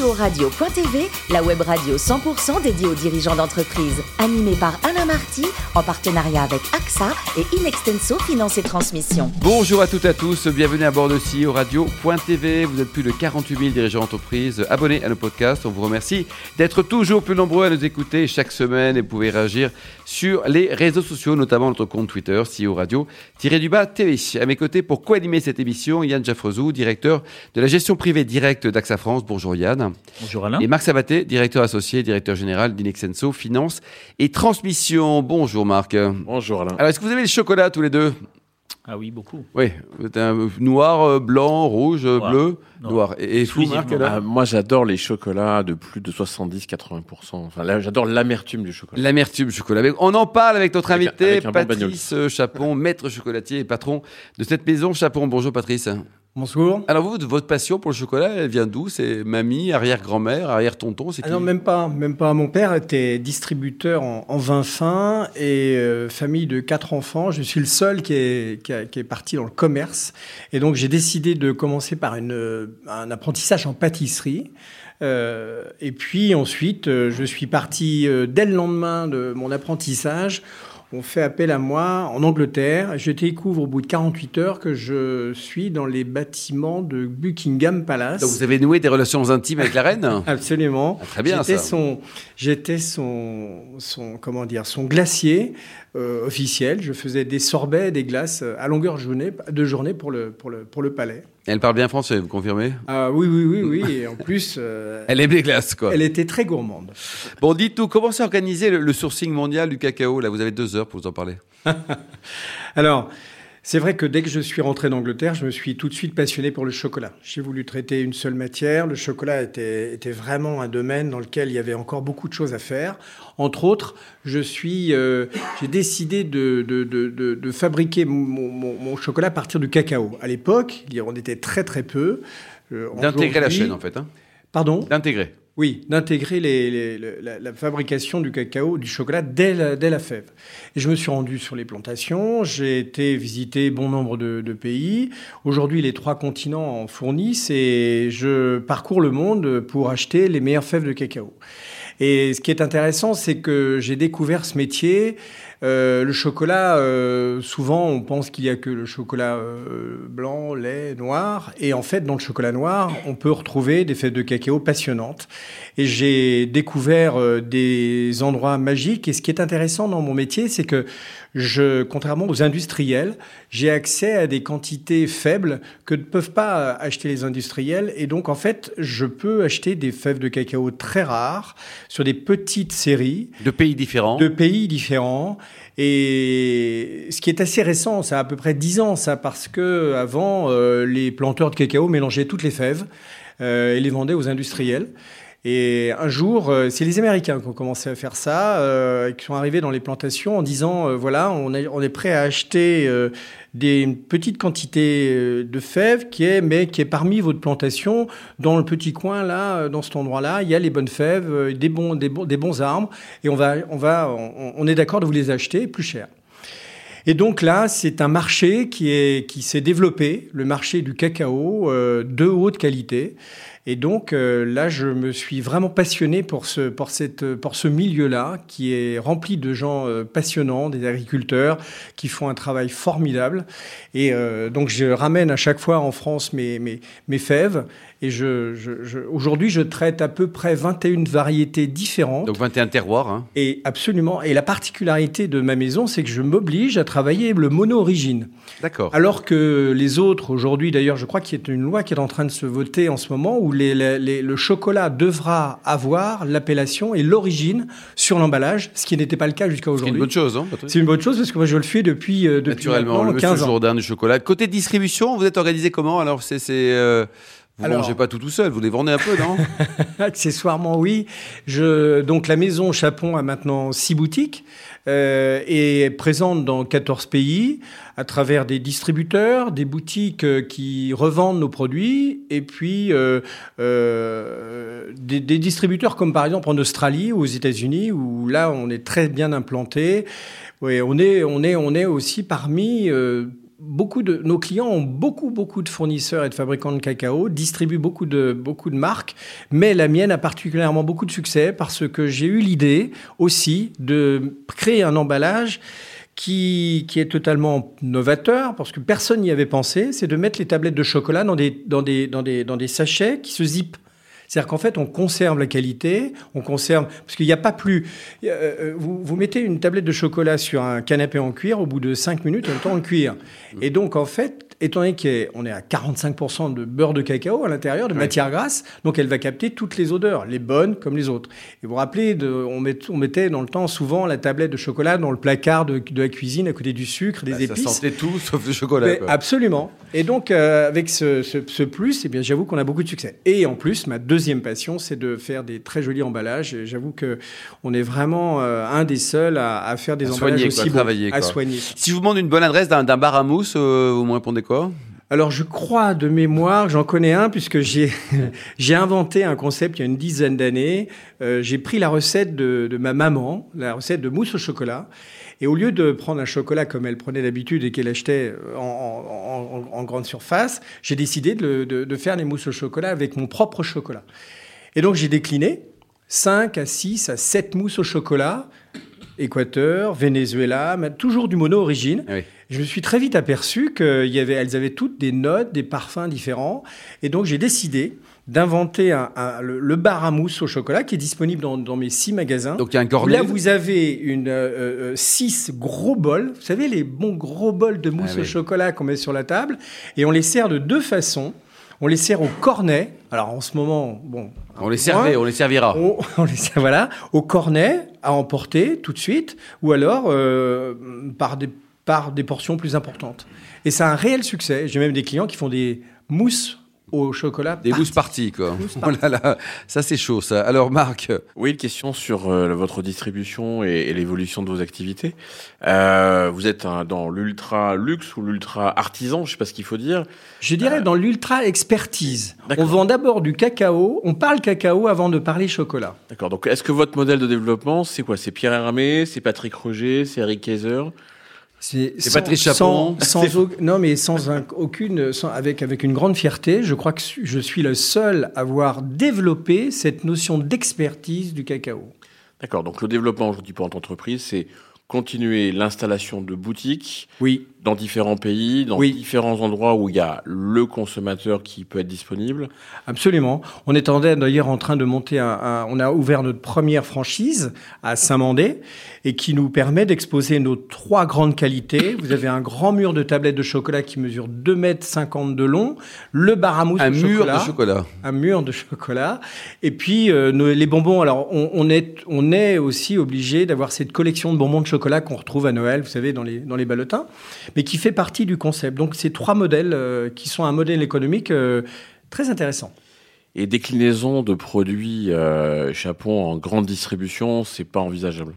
CEO Radio.tv, la web radio 100% dédiée aux dirigeants d'entreprise. Animée par Alain Marty, en partenariat avec AXA et Inextenso Finance et Transmission. Bonjour à toutes et à tous, bienvenue à bord de CEO Radio.tv. Vous êtes plus de 48 000 dirigeants d'entreprise abonnés à nos podcasts. On vous remercie d'être toujours plus nombreux à nous écouter chaque semaine et vous pouvez réagir sur les réseaux sociaux, notamment notre compte Twitter, CEO Radio-du-bas TV. À mes côtés, pour co-animer cette émission, Yann Jaffrezou, directeur de la gestion privée directe d'AXA France. Bonjour Yann. Bonjour Alain. Et Marc Sabaté, directeur associé, directeur général d'Inexenso Finance et Transmission. Bonjour Marc. Bonjour Alain. Alors, est-ce que vous avez le chocolat tous les deux? Ah oui, beaucoup. Oui, vous êtes un noir, euh, blanc, rouge, Noir. bleu, Non. noir. Et, et. Marc, Ah, moi, j'adore les chocolats de plus de 70-80%. Enfin, là, j'adore l'amertume du chocolat. L'amertume chocolat. Mais On en parle avec notre Avec un- invité, avec un bon Patrice euh, Chapon, maître chocolatier et patron de cette maison Chapon. Bonjour Patrice. Bonjour. Alors vous, votre passion pour le chocolat, elle vient d'où? C'est mamie, arrière-grand-mère, arrière-tonton C'est Ah qui? non, même pas, même pas. Mon père était distributeur en, en vin fin et euh, famille de quatre enfants. Je suis le seul qui est, qui, a- qui est parti dans le commerce. Et donc, j'ai décidé de commencer par une, euh, un apprentissage en pâtisserie. Euh, et puis ensuite, je suis parti dès le lendemain de mon apprentissage. On fait appel à moi en Angleterre. Je découvre au bout de 48 heures que je suis dans les bâtiments de Buckingham Palace. Donc vous avez noué des relations intimes avec la reine Absolument. Ah, très bien, J'étais ça. son, j'étais son, son, comment dire, son glacier euh, officiel. Je faisais des sorbets, des glaces euh, à longueur de journée, de journée pour le, pour le, pour le palais. Elle parle bien français, vous confirmez? Ah oui, oui, oui, oui. Et en plus, euh, Elle aime les glaces, quoi. elle était très gourmande. Bon, dites tout, comment s'est organisé le, le sourcing mondial du cacao? Là, vous avez deux heures pour nous en parler. Alors, c'est vrai que dès que je suis rentré d'Angleterre, je me suis tout de suite passionné pour le chocolat. J'ai voulu traiter une seule matière. Le chocolat était, était vraiment un domaine dans lequel il y avait encore beaucoup de choses à faire. Entre autres, je suis, euh, j'ai décidé de, de, de, de, fabriquer mon, mon- mon chocolat à partir du cacao. À l'époque, en était très très peu. Euh, D'intégrer la chaîne, en fait. Hein. Pardon? D'intégrer. Oui, d'intégrer la, fabrication du cacao, du chocolat dès la, fève. Et je me suis rendu sur les plantations, j'ai été visiter bon nombre de pays. Aujourd'hui, les trois continents en fournissent et je parcours le monde pour acheter les meilleures fèves de cacao. Et ce qui est intéressant, c'est que j'ai découvert ce métier. Euh, le chocolat, euh, souvent, on pense qu'il y a que le chocolat euh, blanc, lait, noir. Et en fait, dans le chocolat noir, on peut retrouver des fèves de cacao passionnantes. Et j'ai découvert euh, des endroits magiques. Et ce qui est intéressant dans mon métier, c'est que je, contrairement aux industriels, j'ai accès à des quantités faibles que ne peuvent pas acheter les industriels. Et donc, en fait, je peux acheter des fèves de cacao très rares sur des petites séries De pays différents. de pays différents. Et ce qui est assez récent, ça a à peu près 10 ans, ça, parce que avant, euh, les planteurs de cacao mélangeaient toutes les fèves euh, et les vendaient aux industriels. Et un jour, euh, c'est les Américains qui ont commencé à faire ça, euh, qui sont arrivés dans les plantations en disant euh, voilà, on est, prêt à acheter des une petite quantité de fèves qui est, mais qui est parmi votre plantation, dans le petit coin là, dans cet endroit-là, il y a les bonnes fèves, des bons, des bons, des bons arbres, et on va, on va, on, on est d'accord de vous les acheter plus cher. Et donc là, c'est un marché qui qui s'est développé, le marché du cacao de haute qualité. Et donc euh, là, je me suis vraiment passionné pour ce pour cette pour ce milieu-là qui est rempli de gens euh, passionnants, des agriculteurs qui font un travail formidable. Et euh, donc je ramène à chaque fois en France mes mes, mes fèves. Et je, je, je- aujourd'hui, je traite à peu près 21 variétés différentes. Donc 21 terroirs. Hein. Et absolument. Et la particularité de ma maison, c'est que je m'oblige à travailler le mono-origine. D'accord. Alors que les autres, aujourd'hui, d'ailleurs, je crois qu'il y a une loi qui est en train de se voter en ce moment où les, les- les- le chocolat devra avoir l'appellation et l'origine sur l'emballage, ce qui n'était pas le cas jusqu'à C'est une aujourd'hui. bonne chose, hein, C'est une bonne chose parce que moi, je le fais depuis, euh, depuis Naturellement, maintenant le monsieur 15 ans. Jourdain du chocolat. Côté distribution, vous êtes organisé comment? Alors, c'est. c'est, euh, vous Alors- mangez pas tout tout seul, vous les vendez un peu, non? Accessoirement, oui. Je, donc, la maison Chapon a maintenant six boutiques euh, et est présente dans 14 pays à travers des distributeurs, des boutiques euh, qui revendent nos produits et puis euh, euh, des, des distributeurs comme par exemple en Australie ou aux États-Unis où là, on est très bien implanté. Oui, on est, on est, on est aussi parmi euh, beaucoup de nos clients ont beaucoup beaucoup de fournisseurs et de fabricants de cacao, distribuent beaucoup de beaucoup de marques, mais la mienne a particulièrement beaucoup de succès parce que j'ai eu l'idée aussi de créer un emballage qui, qui, est totalement novateur, parce que personne n'y avait pensé, c'est de mettre les tablettes de chocolat dans des, dans des, dans des, dans des sachets qui se zippent. C'est-à-dire qu'en fait, on conserve la qualité, on conserve parce qu'il n'y a pas plus. Euh, vous, vous, mettez une tablette de chocolat sur un canapé en cuir, au bout de 5 minutes, elle temps en cuir. Et donc, en fait, étant donné qu'on est à 45% de beurre de cacao à l'intérieur, de matière grasse, donc elle va capter toutes les odeurs, les bonnes comme les autres. Et vous vous rappelez, de, on, met, on, mettait dans le temps souvent la tablette de chocolat dans le placard de, de la cuisine à côté du sucre, des bah, épices. Ça sentait tout sauf le chocolat. Mais absolument. Et donc, euh, avec ce, ce, ce, plus, eh bien, j'avoue qu'on a beaucoup de succès. Et en plus, ma deuxième passion, c'est de faire des très jolis emballages. J'avoue que on est vraiment euh, un des seuls à, à faire des à emballages soigner, aussi quoi. à soigner. Si je vous demande une bonne adresse d'un bar à mousse, euh, vous me répondez alors je crois de mémoire, j'en connais un puisque j'ai j'ai inventé un concept il y a une dizaine d'années. Euh, j'ai pris la recette de, ma maman, la recette de mousse au chocolat, et au lieu de prendre un chocolat comme elle prenait d'habitude et qu'elle achetait en, grande surface, j'ai décidé de, de, de faire les mousses au chocolat avec mon propre chocolat. Et donc j'ai décliné 5 à 6 à 7 mousses au chocolat, Équateur, Venezuela, mais toujours du mono-origine. Oui. Je me suis très vite aperçu qu'elles avaient toutes des notes, des parfums différents. Et donc j'ai décidé d'inventer un, un, le, le, bar à mousse au chocolat qui est disponible dans, dans mes six magasins. Donc il y a un cornet. Là, vous avez une, euh, six gros bols. Vous savez, les bons gros bols de mousse ah, au oui. chocolat qu'on met sur la table. Et on les sert de deux façons. On les sert au cornet. Alors en ce moment, bon. On les servait, on les servira. On, on les sert, voilà, au cornet à emporter tout de suite, ou alors euh, par des par des portions plus importantes. Et c'est un réel succès. J'ai même des clients qui font des mousses au chocolat. Des mousses parties, quoi. Oh là là, ça c'est chaud, ça. Alors, Marc Oui, une question sur euh, votre distribution et, et l'évolution de vos activités. Euh, vous êtes dans l'ultra luxe ou l'ultra artisan, je sais pas ce qu'il faut dire. Je dirais euh... dans l'ultra expertise. On vend d'abord du cacao. On parle cacao avant de parler chocolat. D'accord. Donc, est-ce que votre modèle de développement, c'est quoi? C'est Pierre Hermé, c'est Patrick Roger, c'est Eric Kaiser? C'est Patrice Chapon. Sans, sans, non, mais sans un, aucune, sans, avec, avec une grande fierté, je crois que je suis le seul à avoir développé cette notion d'expertise du cacao. D'accord. Donc le développement aujourd'hui pour votre entreprise, c'est continuer l'installation de boutiques oui. dans différents pays, dans oui. différents endroits où il y a le consommateur qui peut être disponible. Absolument. On est d'ailleurs en train de monter un, un, On a ouvert notre première franchise à Saint-Mandé et qui nous permet d'exposer nos trois grandes qualités. Vous avez un grand mur de tablettes de chocolat qui mesure 2 mètres 50 de long, le bar à mousse un de mur chocolat, de chocolat, un mur de chocolat, et puis euh, nos, les bonbons. Alors on, on, est on est aussi obligé d'avoir cette collection de bonbons de chocolat qu'on retrouve à Noël, vous savez, dans les dans les ballotins, mais qui fait partie du concept. Donc ces trois modèles euh, qui sont un modèle économique euh, très intéressant. Et déclinaison de produits euh, Chapon en grande distribution, c'est pas envisageable.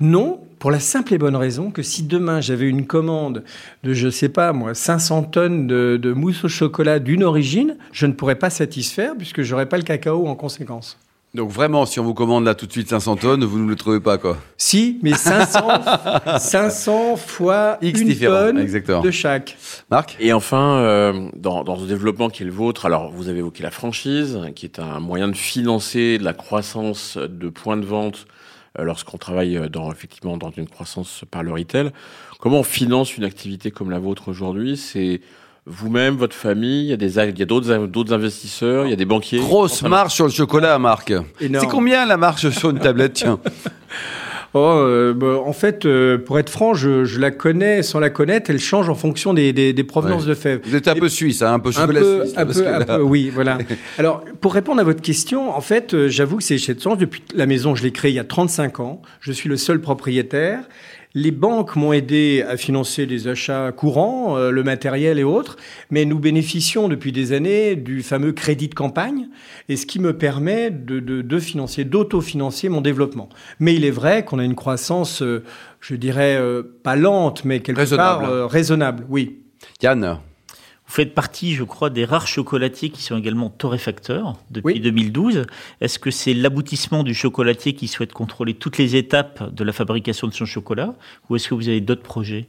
Non, pour la simple et bonne raison que si demain j'avais une commande de, je sais pas moi, 500 tonnes de, de mousse au chocolat d'une origine, je ne pourrais pas satisfaire puisque j'aurais pas le cacao en conséquence. Donc vraiment, si on vous commande là tout de suite 500 tonnes, vous ne le trouvez pas quoi Si, mais 500, 500 fois X une tonne Exactement. de chaque. Marc? Et enfin, euh, dans, dans ce développement qui est le vôtre, alors vous avez évoqué la franchise, qui est un moyen de financer de la croissance de points de vente euh, lorsqu'on travaille dans, effectivement dans une croissance par le retail. Comment on finance une activité comme la vôtre aujourd'hui? C'est vous-même, votre famille, il y a des il y a d'autres d'autres investisseurs, il y a des banquiers. Grosse marge sur le chocolat, Marc. C'est combien la marge sur une tablette, tiens? Oh, euh, bah, en fait, euh, pour être franc, je, je, la connais sans la connaître. Elle change en fonction des, des, des provenances ouais. de fèves. Vous êtes un peu suisse, hein, un peu chocolat un peu, suisse. Un peu, un peu, oui, voilà. Alors, pour répondre à votre question, en fait, euh, j'avoue que c'est chez de sens. Depuis la maison, je l'ai créée il y a 35 ans. Je suis le seul propriétaire. Les banques m'ont aidé à financer des achats courants, euh, le matériel et autres, mais nous bénéficions depuis des années du fameux crédit de campagne, et ce qui me permet de, de, de financer, d'autofinancer mon développement. Mais il est vrai qu'on a une croissance, euh, je dirais, euh, pas lente, mais quelque raisonnable. part raisonnable, oui. Yann? Vous faites partie, je crois, des rares chocolatiers qui sont également torréfacteurs depuis oui. 2012. Est-ce que c'est l'aboutissement du chocolatier qui souhaite contrôler toutes les étapes de la fabrication de son chocolat ou est-ce que vous avez d'autres projets?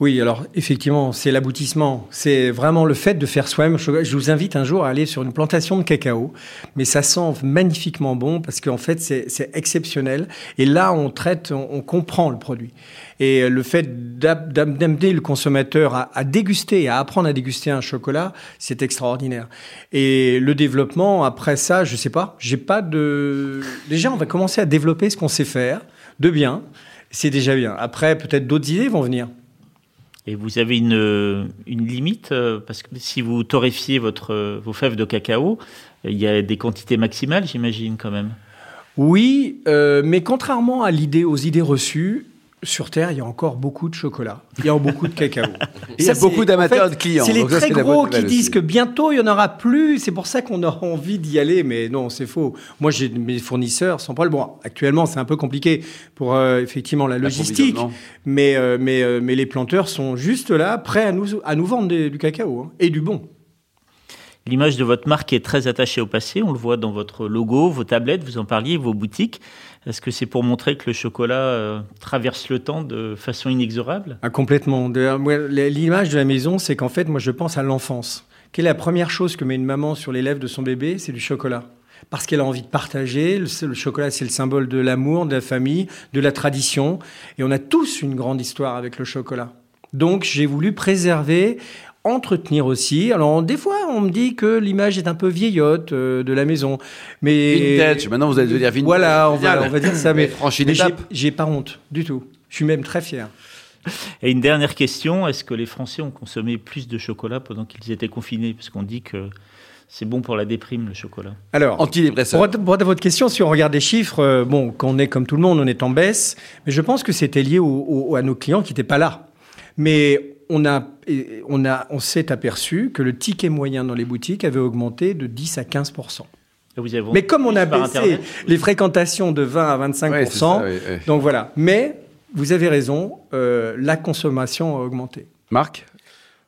Oui, alors effectivement, c'est l'aboutissement. C'est vraiment le fait de faire soi-même. Je vous invite un jour à aller sur une plantation de cacao, mais ça sent magnifiquement bon parce qu'en fait, c'est exceptionnel. Et là, on traite, on, comprend le produit. Et le fait d'amener le consommateur à, à, déguster, à apprendre à déguster un chocolat, c'est extraordinaire. Et le développement, après ça, je sais pas, j'ai pas de. Déjà, on va commencer à développer ce qu'on sait faire de bien. C'est déjà bien. Après, peut-être d'autres idées vont venir. Et vous avez une, une limite, euh, parce que si vous torréfiez votre, vos fèves de cacao, il y a des quantités maximales, j'imagine, quand même. Oui, euh, mais contrairement à l'idée, aux idées reçues, sur Terre, il y a encore beaucoup de chocolat. Il y a beaucoup de cacao. il y a beaucoup d'amateurs de clients. C'est les très gros qui disent que bientôt, il n'y en aura plus. C'est pour ça qu'on a envie d'y aller. Mais non, c'est faux. Moi, j'ai mes fournisseurs sans problème. Bon, actuellement, c'est un peu compliqué pour euh, effectivement la logistique. Mais, euh, mais, euh, mais les planteurs sont juste là, prêts à nous, à nous vendre du cacao hein, et du bon. L'image de votre marque est très attachée au passé. On le voit dans votre logo, vos tablettes, vous en parliez, vos boutiques. Est-ce que c'est pour montrer que le chocolat euh, traverse le temps de façon inexorable? Ah, Complètement. L'image de la maison, c'est qu'en fait, moi, je pense à l'enfance. Quelle est la première chose que met une maman sur les lèvres de son bébé C'est du chocolat. Parce qu'elle a envie de partager. Le, chocolat, c'est le symbole de l'amour, de la famille, de la tradition. Et on a tous une grande histoire avec le chocolat. Donc, j'ai voulu préserver entretenir aussi. Alors des fois, on me dit que l'image est un peu vieillotte euh, de la maison, mais vintage. Maintenant, vous allez devenir vintage. Voilà, on va, dire ça. Mais, mais j'ai pas honte du tout. Je suis même très fier. Et une dernière question est-ce que les Français ont consommé plus de chocolat pendant qu'ils étaient confinés? Parce qu'on dit que c'est bon pour la déprime, le chocolat. Alors, antidépresseur. Pour, pour votre question, si on regarde les chiffres, euh, bon, qu'on est comme tout le monde, on est en baisse, mais je pense que c'était lié à nos clients qui n'étaient pas là. Mais on a, on a, on s'est aperçu que le ticket moyen dans les boutiques avait augmenté de 10 à 15% mais comme on a baissé les fréquentations de 20 à 25% donc voilà. Mais vous avez raison, euh, la consommation a augmenté. Marc?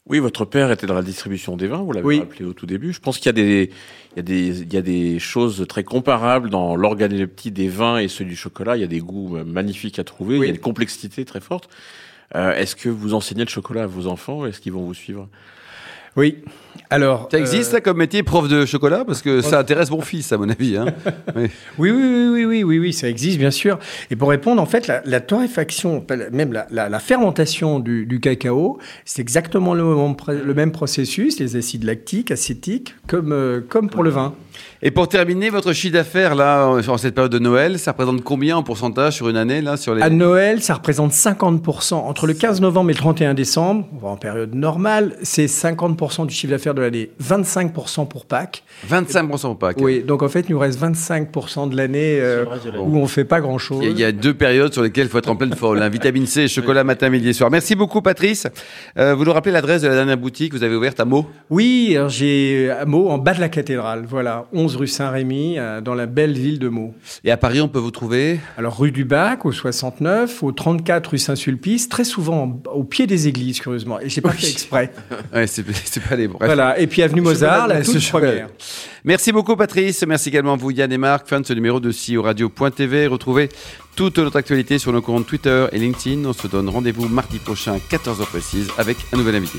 Oui, votre père était dans la distribution des vins, vous l'avez rappelé au tout début. Je pense qu'il y a des, il y a des, il y a des choses très comparables dans l'organoleptie des vins et ceux du chocolat. Il y a des goûts magnifiques à trouver, il y a une complexité très forte. Euh, est-ce que vous enseignez le chocolat à vos enfants Est-ce qu'ils vont vous suivre? Oui. Alors, ça existe ça comme métier, prof de chocolat, parce que ça intéresse mon fils, à mon avis. Hein. oui. Oui, oui, oui, oui, oui, oui, ça existe bien sûr. Et pour répondre, en fait, la, torréfaction, même la, fermentation du, cacao, c'est exactement le, le, même processus, les acides lactiques, acétiques, comme, euh, comme pour le vin. Et pour terminer, votre chiffre d'affaires là, en cette période de Noël, ça représente combien en pourcentage sur une année là sur les... À Noël, ça représente 50%. Entre le 15 novembre et le 31 décembre, en période normale, c'est 50% du chiffre d'affaires de l'année. 25% pour Pâques. 25% pour Pâques. Oui, donc en fait, il nous reste 25% de l'année euh, où on fait pas grand-chose. Il y, a deux périodes sur lesquelles il faut être en pleine forme. La vitamine C, chocolat matin, midi et soir. Merci beaucoup, Patrice. Euh, vous nous rappelez l'adresse de la dernière boutique que vous avez ouverte à Meaux? Oui, j'ai à Meaux, en bas de la cathédrale. Voilà, 11 rue Saint-Rémy, euh, dans la belle ville de Meaux. Et à Paris, on peut vous trouver Alors, rue du Bac, au 69, au 34 rue Saint-Sulpice, très souvent au pied des églises, curieusement. Et j'ai pas fait exprès. ouais, c'est pas les Voilà, et puis avenue Mozart, la toute première. Merci beaucoup, Patrice. Merci également à vous, Yann et Marc. Fin de ce numéro de CEO Radio.tv. Retrouvez toute notre actualité sur nos comptes Twitter et LinkedIn. On se donne rendez-vous mardi prochain à 14h précise avec un nouvel invité.